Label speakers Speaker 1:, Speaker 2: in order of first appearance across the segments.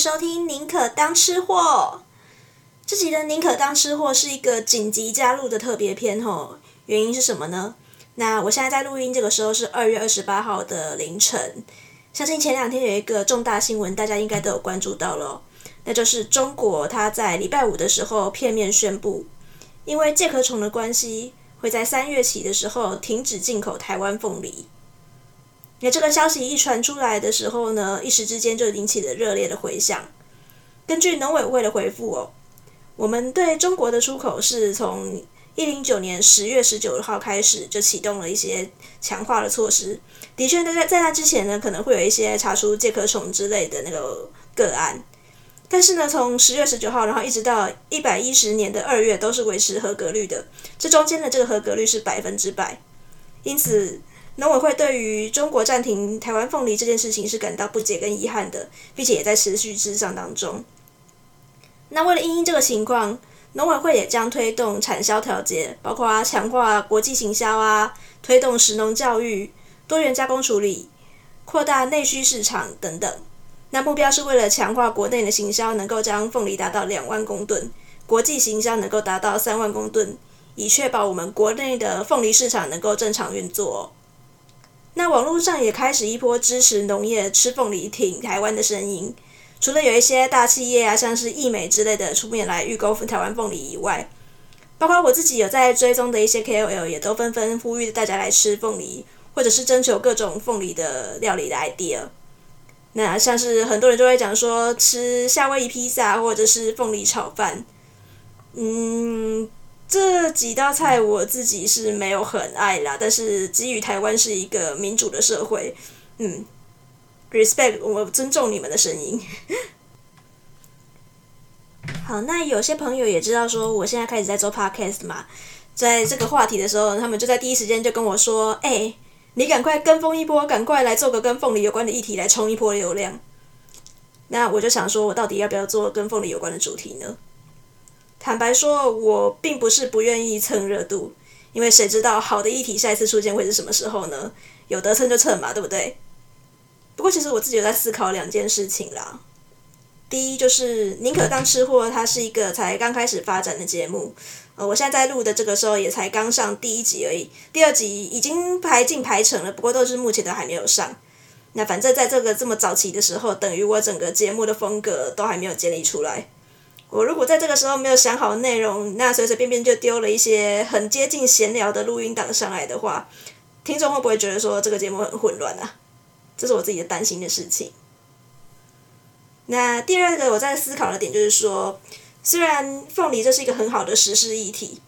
Speaker 1: 收听《宁可当吃货》。这集的《宁可当吃货》是一个紧急加入的特别篇吼，原因是什么呢？那我现在在录音，这个时候是二月二十八号的凌晨。相信前两天有一个重大新闻，大家应该都有关注到了，那就是中国它在礼拜五的时候片面宣布，因为介壳虫的关系，会在三月起的时候停止进口台湾凤梨。那这个消息一传出来的时候呢，一时之间就引起了热烈的回响。根据农委会的回复哦，我们对中国的出口是从一零九年十月十九号开始就启动了一些强化的措施。的确，在在那之前呢，可能会有一些查出介壳虫之类的那个个案。但是呢，从十月十九号，然后一直到一百一十年的二月，都是维持合格率的。这中间的这个合格率是百分之百，因此。农委会对于中国暂停台湾凤梨这件事情是感到不解跟遗憾的，并且也在持续咨商当中。那为了因应这个情况，农委会也将推动产销调节，包括强化国际行销啊，推动食农教育、多元加工处理、扩大内需市场等等。那目标是为了强化国内的行销，能够将凤梨达到两万公吨，国际行销能够达到三万公吨，以确保我们国内的凤梨市场能够正常运作。那网络上也开始一波支持农业吃凤梨挺台湾的声音，除了有一些大企业啊，像是易美之类的出面来预购台湾凤梨以外，包括我自己有在追踪的一些 KOL 也都纷纷呼吁大家来吃凤梨，或者是征求各种凤梨的料理的 idea。那像是很多人就会讲说吃夏威夷披萨或者是凤梨炒饭，嗯。这几道菜我自己是没有很爱啦，但是基于台湾是一个民主的社会，嗯，respect，我尊重你们的声音。好，那有些朋友也知道说我现在开始在做 podcast 嘛，在这个话题的时候，他们就在第一时间就跟我说：“哎，你赶快跟风一波，赶快来做个跟凤梨有关的议题来冲一波流量。”那我就想说，我到底要不要做跟凤梨有关的主题呢？坦白说，我并不是不愿意蹭热度，因为谁知道好的议题下一次出现会是什么时候呢？有得蹭就蹭嘛，对不对？不过其实我自己有在思考两件事情啦。第一就是宁可当吃货，它是一个才刚开始发展的节目，呃，我现在在录的这个时候也才刚上第一集而已，第二集已经排进排成了，不过都是目前都还没有上。那反正在这个这么早期的时候，等于我整个节目的风格都还没有建立出来。我如果在这个时候没有想好内容，那随随便便就丢了一些很接近闲聊的录音档上来的话，听众会不会觉得说这个节目很混乱啊？这是我自己的担心的事情。那第二个我在思考的点就是说，虽然凤梨这是一个很好的时事议题，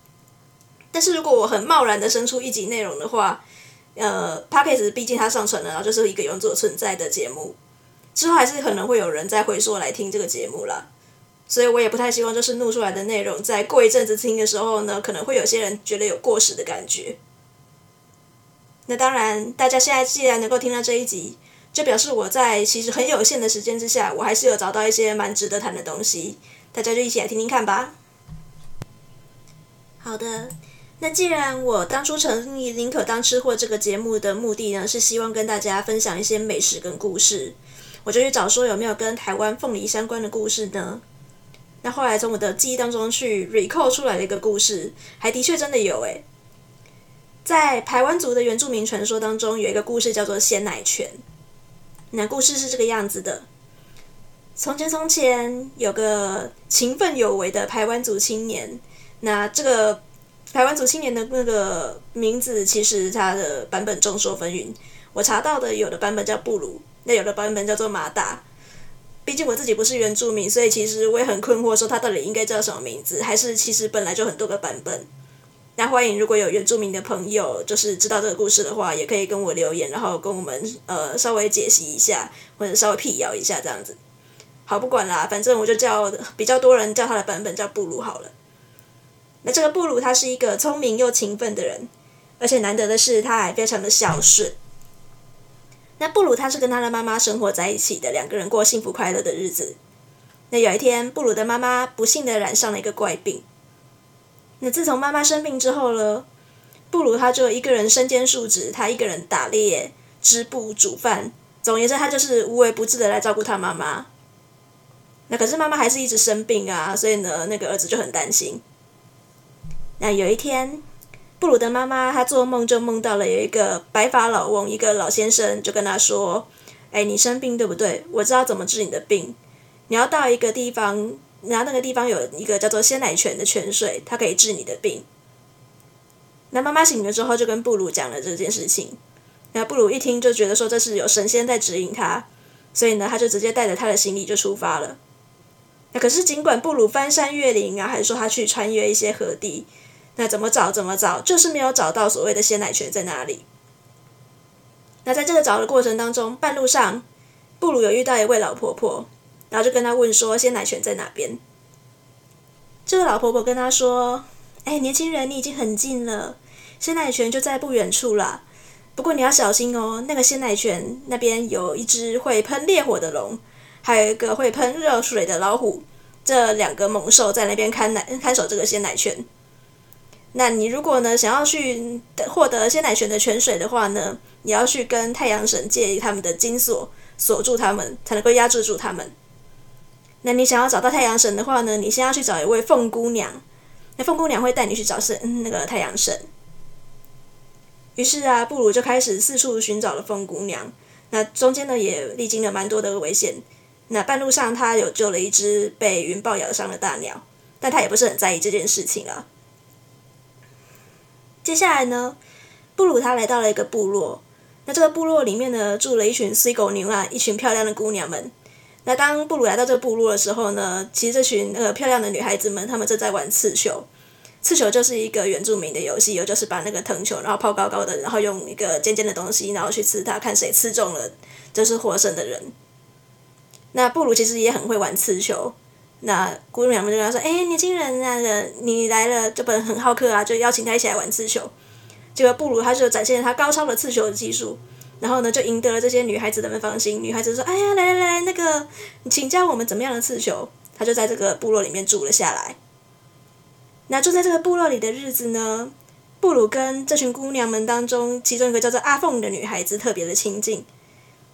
Speaker 1: 但是如果我很贸然的生出一集内容的话，呃，Podcast 毕竟它上传了，然后就是一个永久存在的节目，之后还是可能会有人再回溯来听这个节目啦。所以我也不太希望，就是录出来的内容，在过一阵子听的时候呢，可能会有些人觉得有过时的感觉。那当然，大家现在既然能够听到这一集，就表示我在其实很有限的时间之下，我还是有找到一些蛮值得谈的东西。大家就一起来听听看吧。好的，那既然我当初成立《宁可当吃货》这个节目的目的呢，是希望跟大家分享一些美食跟故事，我就去找说有没有跟台湾凤梨相关的故事呢？那后来从我的记忆当中去 recall 出来的一个故事，还的确真的有诶，在台湾族的原住民传说当中，有一个故事叫做鲜奶泉。那故事是这个样子的：从前从前有个勤奋有为的台湾族青年。那这个台湾族青年的那个名字，其实他的版本众说纷纭。我查到的有的版本叫布鲁，那有的版本叫做马达。毕竟我自己不是原住民，所以其实我也很困惑，说他到底应该叫什么名字，还是其实本来就很多个版本。那欢迎如果有原住民的朋友，就是知道这个故事的话，也可以跟我留言，然后跟我们呃稍微解析一下，或者稍微辟谣一下这样子。好，不管啦，反正我就叫比较多人叫他的版本叫布鲁好了。那这个布鲁他是一个聪明又勤奋的人，而且难得的是他还非常的孝顺。那布鲁他是跟他的妈妈生活在一起的，两个人过幸福快乐的日子。那有一天，布鲁的妈妈不幸的染上了一个怪病。那自从妈妈生病之后呢，布鲁他就一个人身兼数职，他一个人打猎、织布、煮饭，总而言之，他就是无微不至的来照顾他妈妈。那可是妈妈还是一直生病啊，所以呢，那个儿子就很担心。那有一天，布鲁的妈妈她做梦就梦到了有一个白发老翁，一个老先生就跟她说：“哎，你生病对不对？我知道怎么治你的病。你要到一个地方，然后那个地方有一个叫做鲜奶泉的泉水，它可以治你的病。”那妈妈醒了之后就跟布鲁讲了这件事情。那布鲁一听就觉得说这是有神仙在指引他，所以呢，他就直接带着他的行李就出发了。那可是尽管布鲁翻山越岭啊，还是说他去穿越一些河堤，那怎么找怎么找，就是没有找到所谓的鲜奶泉在哪里。那在这个找的过程当中，半路上布鲁有遇到一位老婆婆，然后就跟他问说鲜奶泉在哪边。这个老婆婆跟他说：“哎，年轻人，你已经很近了，鲜奶泉就在不远处了。”不过你要小心哦，那个鲜奶泉那边有一只会喷烈火的龙，还有一个会喷热水的老虎，这两个猛兽在那边看奶看守这个鲜奶泉。那你如果呢想要去获得鲜奶泉的泉水的话呢，你要去跟太阳神借他们的金锁锁住他们，才能够压制住他们。那你想要找到太阳神的话呢，你先要去找一位凤姑娘，那凤姑娘会带你去找神那个太阳神。于是啊，布鲁就开始四处寻找了凤姑娘。那中间呢，也历经了蛮多的危险。那半路上，他有救了一只被云豹咬伤的大鸟，但他也不是很在意这件事情啊。接下来呢，布鲁他来到了一个部落。那这个部落里面呢，住了一群 C 狗牛啊，一群漂亮的姑娘们。那当布鲁来到这个部落的时候呢，其实这群呃漂亮的女孩子们，她们正在玩刺球。刺球就是一个原住民的游戏，有就是把那个藤球，然后抛高高的，然后用一个尖尖的东西，然后去刺它，看谁刺中了就是获胜的人。那布鲁其实也很会玩刺球，那姑娘们就跟他说：“哎，年轻人，那个你来了，这本很好客啊，就邀请他一起来玩刺球。”结果布鲁他就展现了他高超的刺球的技术，然后呢就赢得了这些女孩子的们芳心。女孩子说：“哎呀，来来来，那个你请教我们怎么样的刺球。”他就在这个部落里面住了下来。那住在这个部落里的日子呢，布鲁跟这群姑娘们当中，其中一个叫做阿凤的女孩子特别的亲近。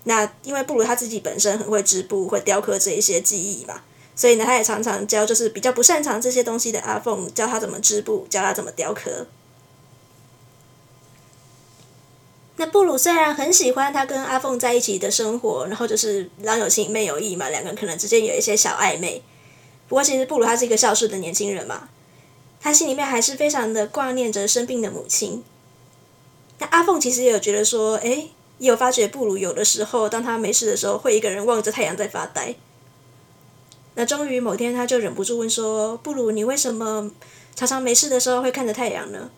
Speaker 1: 那因为布鲁他自己本身很会织布、会雕刻这一些技艺嘛，所以呢，他也常常教就是比较不擅长这些东西的阿凤，教他怎么织布，教他怎么雕刻。那布鲁虽然很喜欢他跟阿凤在一起的生活，然后就是郎有情妹有意嘛，两个人可能之间有一些小暧昧。不过其实布鲁他是一个孝顺的年轻人嘛。他心里面还是非常的挂念着生病的母亲。那阿凤其实也有觉得说，哎，也有发觉布鲁有的时候，当他没事的时候，会一个人望着太阳在发呆。那终于某天，他就忍不住问说：“布鲁，你为什么常常没事的时候会看着太阳呢？”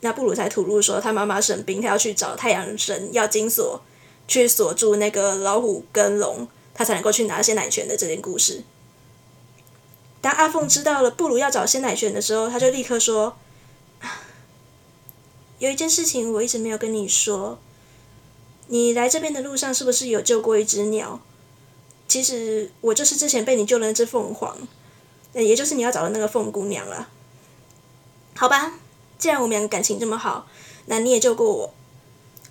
Speaker 1: 那布鲁才吐露说：“他妈妈生病，他要去找太阳神要金锁，去锁住那个老虎跟龙，他才能够去拿鲜奶泉的这件故事。”当阿凤知道了布鲁要找鲜奶泉的时候，他就立刻说：“有一件事情我一直没有跟你说，你来这边的路上是不是有救过一只鸟？其实我就是之前被你救的那只凤凰，也就是你要找的那个凤姑娘了。好吧，既然我们两个感情这么好，那你也救过我，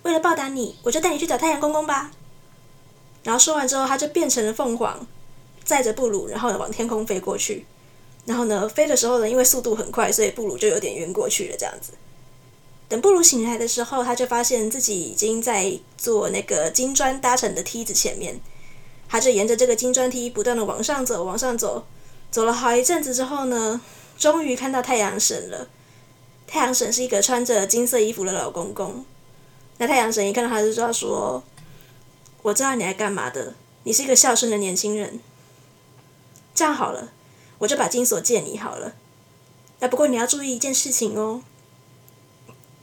Speaker 1: 为了报答你，我就带你去找太阳公公吧。”然后说完之后，他就变成了凤凰。载着布鲁，然后呢往天空飞过去，然后呢飞的时候呢，因为速度很快，所以布鲁就有点晕过去了。这样子，等布鲁醒来的时候，他就发现自己已经在做那个金砖搭成的梯子前面，他就沿着这个金砖梯不断的往上走，往上走，走了好一阵子之后呢，终于看到太阳神了。太阳神是一个穿着金色衣服的老公公。那太阳神一看到他就知道说：“我知道你来干嘛的，你是一个孝顺的年轻人。”这样好了，我就把金锁借你好了。那不过你要注意一件事情哦。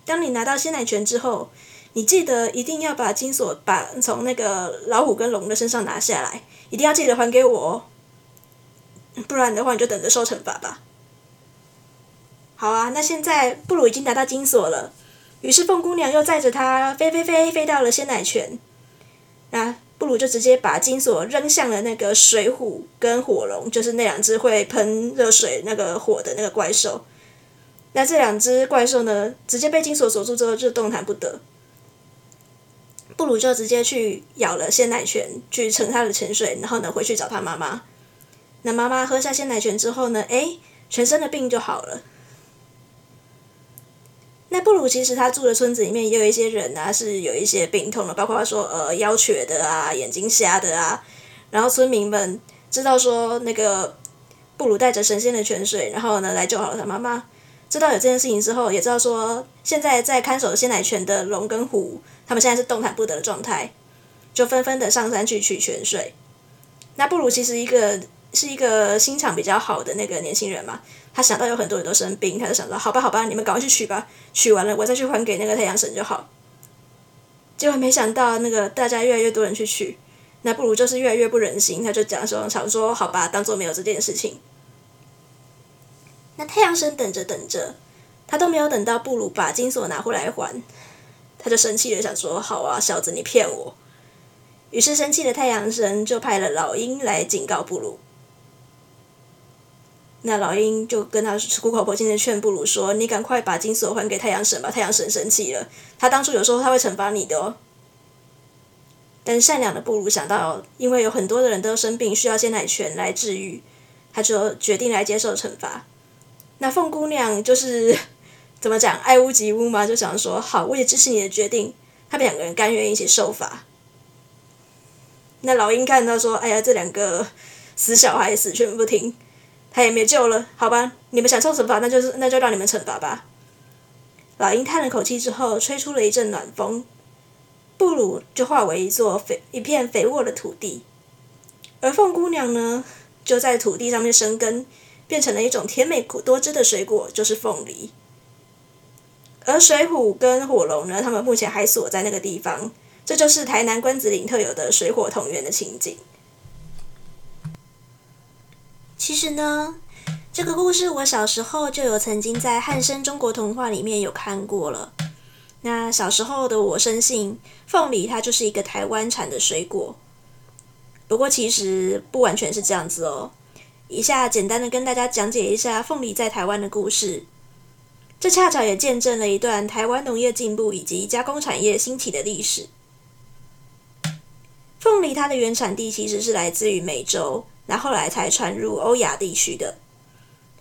Speaker 1: 当你拿到鲜奶泉之后，你记得一定要把金锁把从那个老虎跟龙的身上拿下来，一定要记得还给我哦。不然的话，你就等着受惩罚吧。好啊，那现在布鲁已经拿到金锁了，于是凤姑娘又载着他飞飞飞飞到了鲜奶泉。那。布鲁就直接把金锁扔向了那个水虎跟火龙，就是那两只会喷热水那个火的那个怪兽。那这两只怪兽呢，直接被金锁锁住之后就动弹不得。布鲁就直接去舀了鲜奶泉，去盛他的泉水，然后呢回去找他妈妈。那妈妈喝下鲜奶泉之后呢，诶，全身的病就好了。那布鲁其实他住的村子里面也有一些人啊，是有一些病痛的，包括说呃腰瘸的啊、眼睛瞎的啊。然后村民们知道说那个布鲁带着神仙的泉水，然后呢来救好了他妈妈。知道有这件事情之后，也知道说现在在看守鲜奶泉的龙跟虎，他们现在是动弹不得的状态，就纷纷的上山去取泉水。那布鲁其实一个是一个心肠比较好的那个年轻人嘛，他想到有很多人都生病，他就想到好吧好吧，你们赶快去取吧，取完了我再去还给那个太阳神就好。结果没想到那个大家越来越多人去取，那布鲁就是越来越不忍心，他就讲说想说好吧，当做没有这件事情。那太阳神等着等着，他都没有等到布鲁把金锁拿回来还，他就生气了，想说：“好啊，小子，你骗我！”于是生气的太阳神就派了老鹰来警告布鲁。那老鹰就跟他苦口婆心的劝布鲁说：“你赶快把金锁还给太阳神吧，太阳神生气了，他当初有说他会惩罚你的哦。”但善良的布鲁想到，因为有很多的人都生病，需要鲜奶泉来治愈，他就决定来接受惩罚。那凤姑娘就是怎么讲，爱屋及乌嘛，就想说好，我也支持你的决定。他们两个人甘愿一起受罚。那老鹰看到说，哎呀，这两个死小孩死劝不听，他也没救了，好吧？你们想受惩罚，那就是那就让你们惩罚吧。老鹰叹了口气之后，吹出了一阵暖风，布鲁就化为一座肥一片肥沃的土地，而凤姑娘呢，就在土地上面生根。变成了一种甜美多汁的水果，就是凤梨。而水虎跟火龙呢，他们目前还锁在那个地方，这就是台南关子岭特有的水火同源的情景。其实呢，这个故事我小时候就有曾经在汉生中国童话里面有看过了。那小时候的我深信，凤梨它就是一个台湾产的水果。不过其实不完全是这样子哦。以下简单的跟大家讲解一下凤梨在台湾的故事，这恰巧也见证了一段台湾农业进步以及加工产业兴起的历史。凤梨它的原产地其实是来自于美洲，那后来才传入欧亚地区的。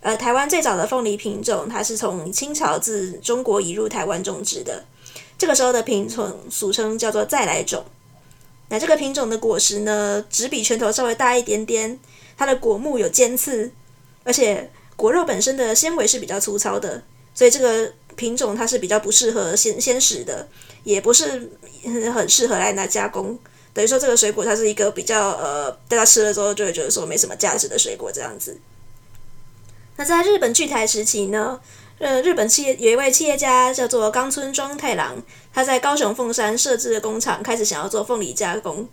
Speaker 1: 而台湾最早的凤梨品种，它是从清朝自中国移入台湾种植的，这个时候的品种俗称叫做再来种。那这个品种的果实呢，只比拳头稍微大一点点。它的果木有尖刺，而且果肉本身的纤维是比较粗糙的，所以这个品种它是比较不适合鲜鲜食的，也不是很适合来拿加工。等于说这个水果它是一个比较呃，大家吃了之后就会觉得说没什么价值的水果这样子。那在日本据台时期呢，呃，日本企业有一位企业家叫做冈村庄太郎，他在高雄凤山设置的工厂，开始想要做凤梨加工。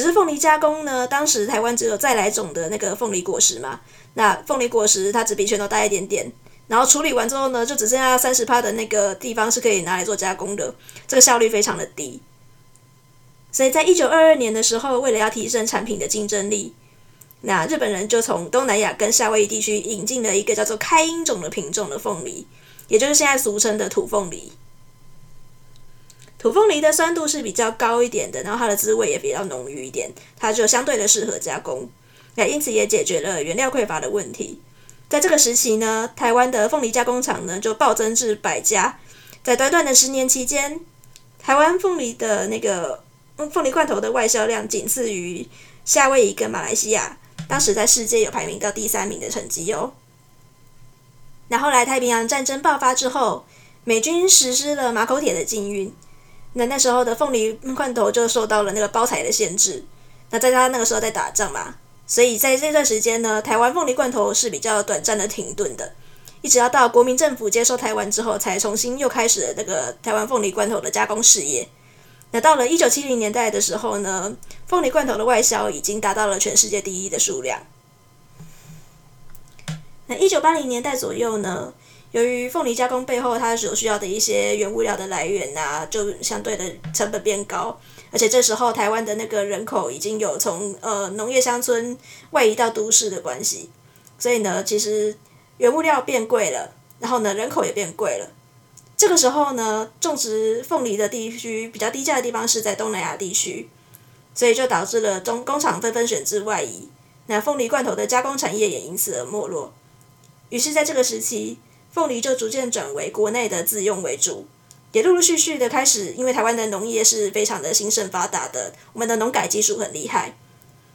Speaker 1: 只是凤梨加工呢，当时台湾只有再来种的那个凤梨果实嘛，那凤梨果实它只比拳头大一点点，然后处理完之后呢，就只剩下三十趴的那个地方是可以拿来做加工的，这个效率非常的低。所以在一九二二年的时候，为了要提升产品的竞争力，那日本人就从东南亚跟夏威夷地区引进了一个叫做开英种的品种的凤梨，也就是现在俗称的土凤梨。土凤梨的酸度是比较高一点的，然后它的滋味也比较浓郁一点，它就相对的适合加工，那因此也解决了原料匮乏的问题。在这个时期呢，台湾的凤梨加工厂呢就暴增至百家，在短短的十年期间，台湾凤梨的那个凤梨罐头的外销量仅次于夏威夷跟马来西亚，当时在世界有排名到第三名的成绩哦。那后来太平洋战争爆发之后，美军实施了马口铁的禁运。那那时候的凤梨罐头就受到了那个包材的限制。那在他那个时候在打仗嘛，所以在这段时间呢，台湾凤梨罐头是比较短暂的停顿的，一直要到国民政府接收台湾之后，才重新又开始了那个台湾凤梨罐头的加工事业。那到了一九七零年代的时候呢，凤梨罐头的外销已经达到了全世界第一的数量。那一九八零年代左右呢，由于凤梨加工背后它所需要的一些原物料的来源啊，就相对的成本变高，而且这时候台湾的那个人口已经有从呃农业乡村外移到都市的关系，所以呢，其实原物料变贵了，然后呢人口也变贵了，这个时候呢，种植凤梨的地区比较低价的地方是在东南亚地区，所以就导致了中工厂纷纷选址外移，那凤梨罐头的加工产业也因此而没落。于是，在这个时期，凤梨就逐渐转为国内的自用为主，也陆陆续续的开始，因为台湾的农业是非常的兴盛发达的，我们的农改技术很厉害，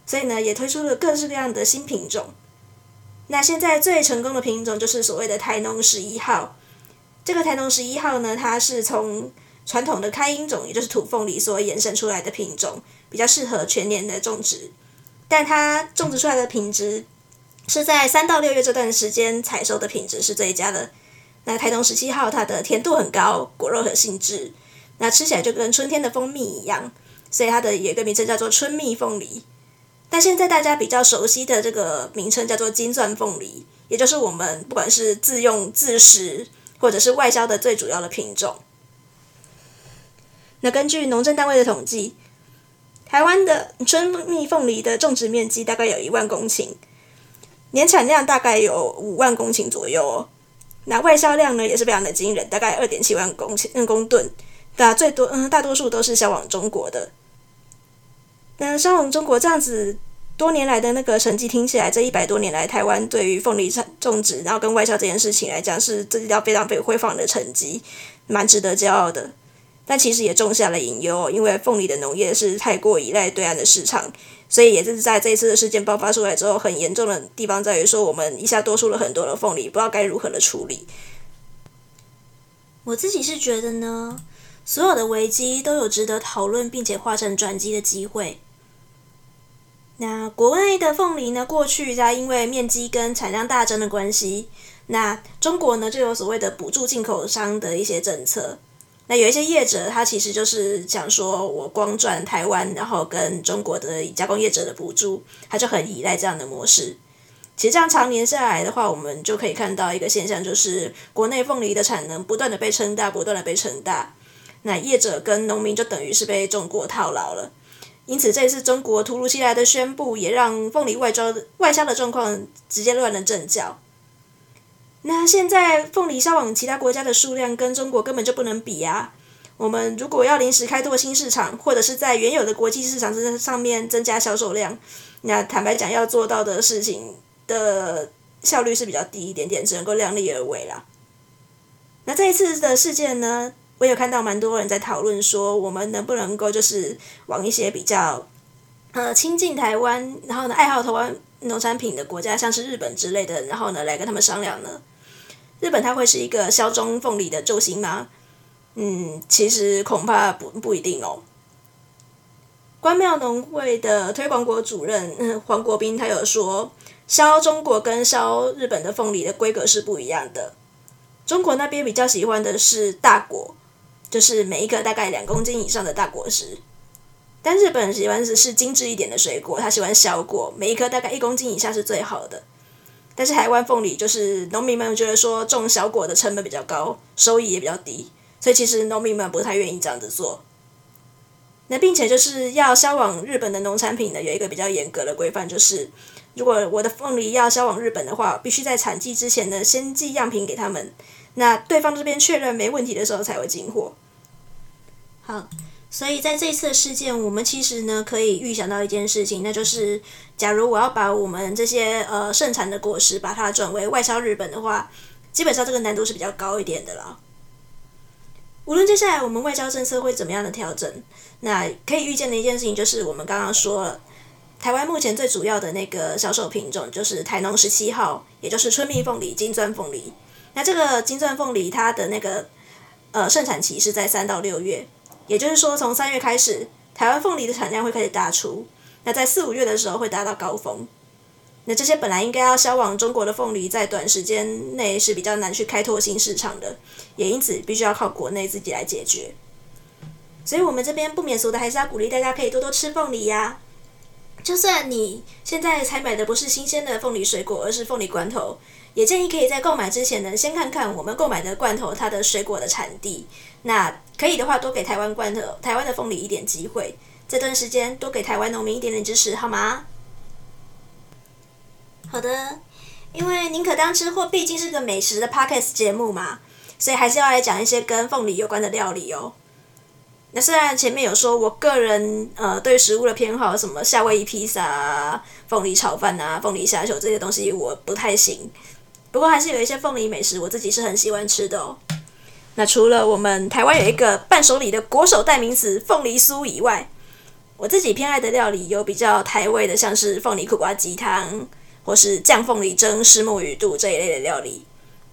Speaker 1: 所以呢，也推出了各式各样的新品种。那现在最成功的品种就是所谓的台农十一号。这个台农十一号呢，它是从传统的开英种，也就是土凤梨所衍生出来的品种，比较适合全年的种植，但它种植出来的品质是在三到六月这段时间采收的品质是最佳的。那台东十七号它的甜度很高，果肉很细致，那吃起来就跟春天的蜂蜜一样，所以它的有一个名称叫做春蜜凤梨。但现在大家比较熟悉的这个名称叫做金钻凤梨，也就是我们不管是自用自食或者是外销的最主要的品种。那根据农政单位的统计，台湾的春蜜凤梨的种植面积大概有一万公顷，年产量大概有五万公顷左右哦。那外销量呢也是非常的惊人，大概二点七万公顷公吨，那最多嗯大多数都是销往中国的。那销往中国这样子多年来的那个成绩听起来，这一百多年来台湾对于凤梨产种植，然后跟外销这件事情来讲，是这一条非常非常辉煌的成绩，蛮值得骄傲的。但其实也种下了隐忧，因为凤梨的农业是太过依赖对岸的市场，所以也就是在这一次的事件爆发出来之后，很严重的地方在于说，我们一下多出了很多的凤梨，不知道该如何的处理。我自己是觉得呢，所有的危机都有值得讨论并且化成转机的机会。那国内的凤梨呢，过去在因为面积跟产量大增的关系，那中国呢就有所谓的补助进口商的一些政策。那有一些业者，他其实就是讲说，我光赚台湾，然后跟中国的加工业者的补助，他就很依赖这样的模式。其实这样常年下来的话，我们就可以看到一个现象，就是国内凤梨的产能不断的被撑大，不断的被撑大。那业者跟农民就等于是被中国套牢了。因此，这一次中国突如其来的宣布，也让凤梨外销外销的状况直接乱了阵脚。那现在凤梨销往其他国家的数量跟中国根本就不能比啊！我们如果要临时开拓新市场，或者是在原有的国际市场之上面增加销售量，那坦白讲，要做到的事情的效率是比较低一点点，只能够量力而为啦。那这一次的事件呢？我有看到蛮多人在讨论说，我们能不能够就是往一些比较呃亲近台湾，然后呢爱好台湾农产品的国家，像是日本之类的，然后呢来跟他们商量呢？日本它会是一个销中凤梨的救星吗？嗯，其实恐怕不不一定哦。关庙农会的推广国主任黄国斌他有说，销中国跟销日本的凤梨的规格是不一样的，中国那边比较喜欢的是大果。就是每一个大概两公斤以上的大果实，但日本喜欢的是精致一点的水果，他喜欢小果，每一颗大概一公斤以下是最好的。但是台湾凤梨就是农民们觉得说种小果的成本比较高，收益也比较低，所以其实农民们不太愿意这样子做。那并且就是要销往日本的农产品呢，有一个比较严格的规范，就是如果我的凤梨要销往日本的话，必须在产季之前呢先寄样品给他们，那对方这边确认没问题的时候才会进货。好，所以在这次事件，我们其实呢可以预想到一件事情，那就是，假如我要把我们这些呃盛产的果实把它转为外销日本的话，基本上这个难度是比较高一点的啦。无论接下来我们外交政策会怎么样的调整，那可以预见的一件事情就是，我们刚刚说了，台湾目前最主要的那个销售品种就是台农十七号，也就是春蜜凤梨、金钻凤梨。那这个金钻凤梨它的那个呃盛产期是在三到六月。也就是说，从三月开始，台湾凤梨的产量会开始大出。那在四五月的时候会达到高峰。那这些本来应该要销往中国的凤梨，在短时间内是比较难去开拓新市场的，也因此必须要靠国内自己来解决。所以，我们这边不免俗的还是要鼓励大家可以多多吃凤梨呀。就算你现在采买的不是新鲜的凤梨水果，而是凤梨罐头，也建议可以在购买之前呢，先看看我们购买的罐头它的水果的产地。那可以的话，多给台湾罐头、台湾的凤梨一点机会。这段时间多给台湾农民一点点支持，好吗？好的，因为宁可当吃货毕竟是个美食的 podcast 节目嘛，所以还是要来讲一些跟凤梨有关的料理哦。那虽然前面有说我个人呃对食物的偏好，什么夏威夷披萨啊、凤梨炒饭啊、凤梨虾球这些东西我不太行，不过还是有一些凤梨美食我自己是很喜欢吃的哦。那除了我们台湾有一个伴手礼的国手代名词凤梨酥以外，我自己偏爱的料理有比较台味的，像是凤梨苦瓜鸡汤，或是酱凤梨蒸石目鱼肚这一类的料理。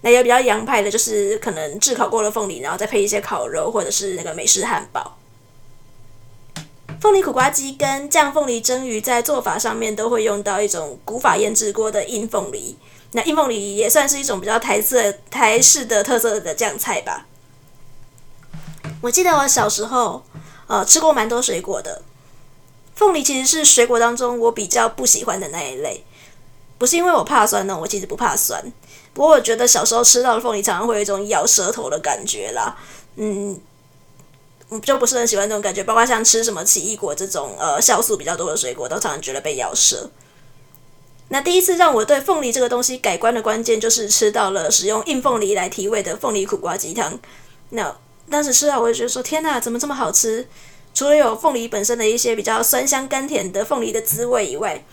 Speaker 1: 那有比较洋派的，就是可能炙烤过的凤梨，然后再配一些烤肉，或者是那个美式汉堡。凤梨苦瓜鸡跟酱凤梨蒸鱼在做法上面都会用到一种古法腌制过的硬凤梨。那硬凤梨也算是一种比较台色台式的特色的酱菜吧。我记得我小时候呃吃过蛮多水果的，凤梨其实是水果当中我比较不喜欢的那一类，不是因为我怕酸呢，我其实不怕酸。不过我觉得小时候吃到的凤梨常常会有一种咬舌头的感觉啦，嗯，我就不是很喜欢这种感觉。包括像吃什么奇异果这种呃酵素比较多的水果，都常常觉得被咬舌。那第一次让我对凤梨这个东西改观的关键，就是吃到了使用硬凤梨来提味的凤梨苦瓜鸡汤。那当时吃到我就觉得说，天哪，怎么这么好吃？除了有凤梨本身的一些比较酸香甘甜的凤梨的滋味以外，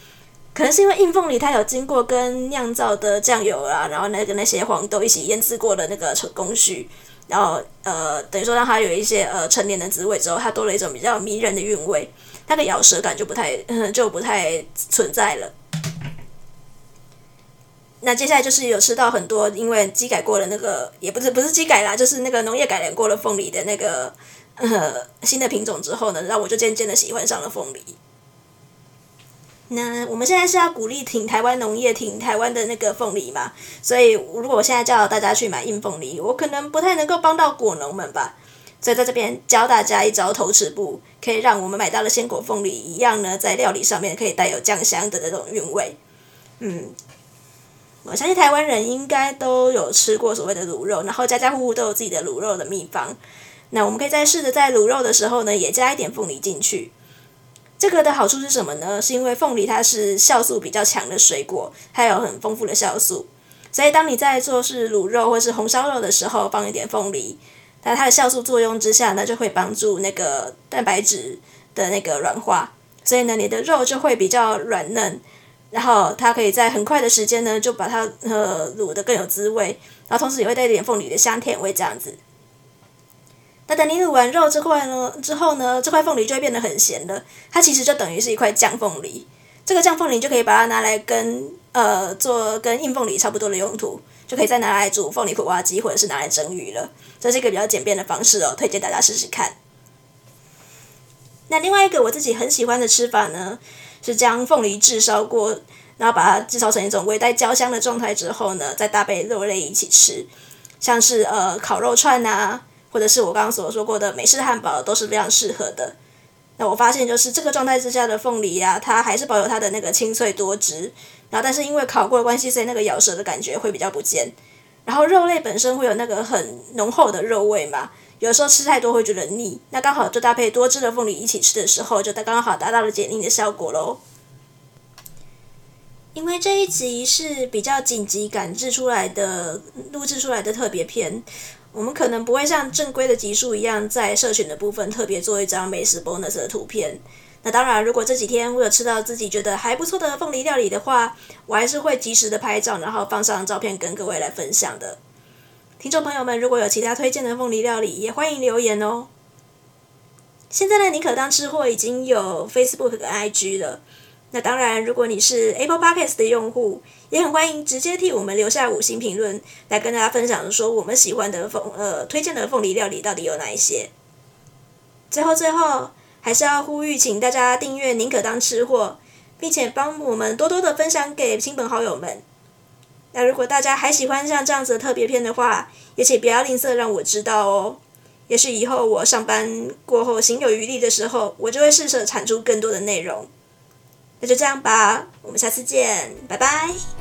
Speaker 1: 可能是因为硬凤梨它有经过跟酿造的酱油啊，然后那个那些黄豆一起腌制过的那个工序，然后呃等于说让它有一些呃陈年的滋味之后，它多了一种比较迷人的韵味，它的咬舌感就不太 就不太存在了。那接下来就是有吃到很多因为机改过的那个，也不是不是机改啦，就是那个农业改良过的凤梨的那个呃新的品种之后呢，让我就渐渐的喜欢上了凤梨。那我们现在是要鼓励挺台湾农业，挺台湾的那个凤梨嘛？所以如果我现在叫大家去买硬凤梨，我可能不太能够帮到果农们吧。所以在这边教大家一招偷吃步，可以让我们买到的鲜果凤梨一样呢，在料理上面可以带有酱香的那种韵味。嗯，我相信台湾人应该都有吃过所谓的卤肉，然后家家户户都有自己的卤肉的秘方。那我们可以再试着在卤肉的时候呢，也加一点凤梨进去。这个的好处是什么呢？是因为凤梨它是酵素比较强的水果，它有很丰富的酵素，所以当你在做是卤肉或是红烧肉的时候，放一点凤梨，那它的酵素作用之下呢，就会帮助那个蛋白质的那个软化，所以呢，你的肉就会比较软嫩，然后它可以在很快的时间呢，就把它呃卤得更有滋味，然后同时也会带一点凤梨的香甜味这样子。那等你卤完肉这块呢，之后呢，这块凤梨就会变得很咸了。它其实就等于是一块酱凤梨。这个酱凤梨就可以把它拿来跟呃做跟硬凤梨差不多的用途，就可以再拿来煮凤梨苦瓜鸡或者是拿来蒸鱼了。这是一个比较简便的方式哦，推荐大家试试看。那另外一个我自己很喜欢的吃法呢，是将凤梨炙烧过，然后把它制造成一种微带焦香的状态之后呢，再搭配肉类一起吃，像是呃烤肉串啊。或者是我刚刚所说过的美式汉堡都是非常适合的。那我发现就是这个状态之下的凤梨呀、它还是保有它的那个清脆多汁，然后但是因为烤过的关系，所以那个咬舌的感觉会比较不见。然后肉类本身会有那个很浓厚的肉味嘛，有时候吃太多会觉得腻，那刚好就搭配多汁的凤梨一起吃的时候，就刚刚好达到了解腻的效果喽。因为这一集是比较紧急赶制出来的，录制出来的特别篇。我们可能不会像正规的集数一样，在社群的部分特别做一张美食 bonus 的图片。那当然，如果这几天我有吃到自己觉得还不错的凤梨料理的话，我还是会及时的拍照，然后放上照片跟各位来分享的。听众朋友们，如果有其他推荐的凤梨料理，也欢迎留言哦。现在的宁可当吃货已经有 Facebook 跟 IG 了。那当然，如果你是 Apple Podcast 的用户，也很欢迎直接替我们留下五星评论，来跟大家分享说我们喜欢的凤呃推荐的凤梨料理到底有哪一些。最后最后，还是要呼吁，请大家订阅“宁可当吃货”，并且帮我们多多的分享给亲朋好友们。那如果大家还喜欢像这样子的特别篇的话，也请不要吝啬让我知道哦。也许以后我上班过后行有余力的时候，我就会试着产出更多的内容。那就这样吧，我们下次见，拜拜。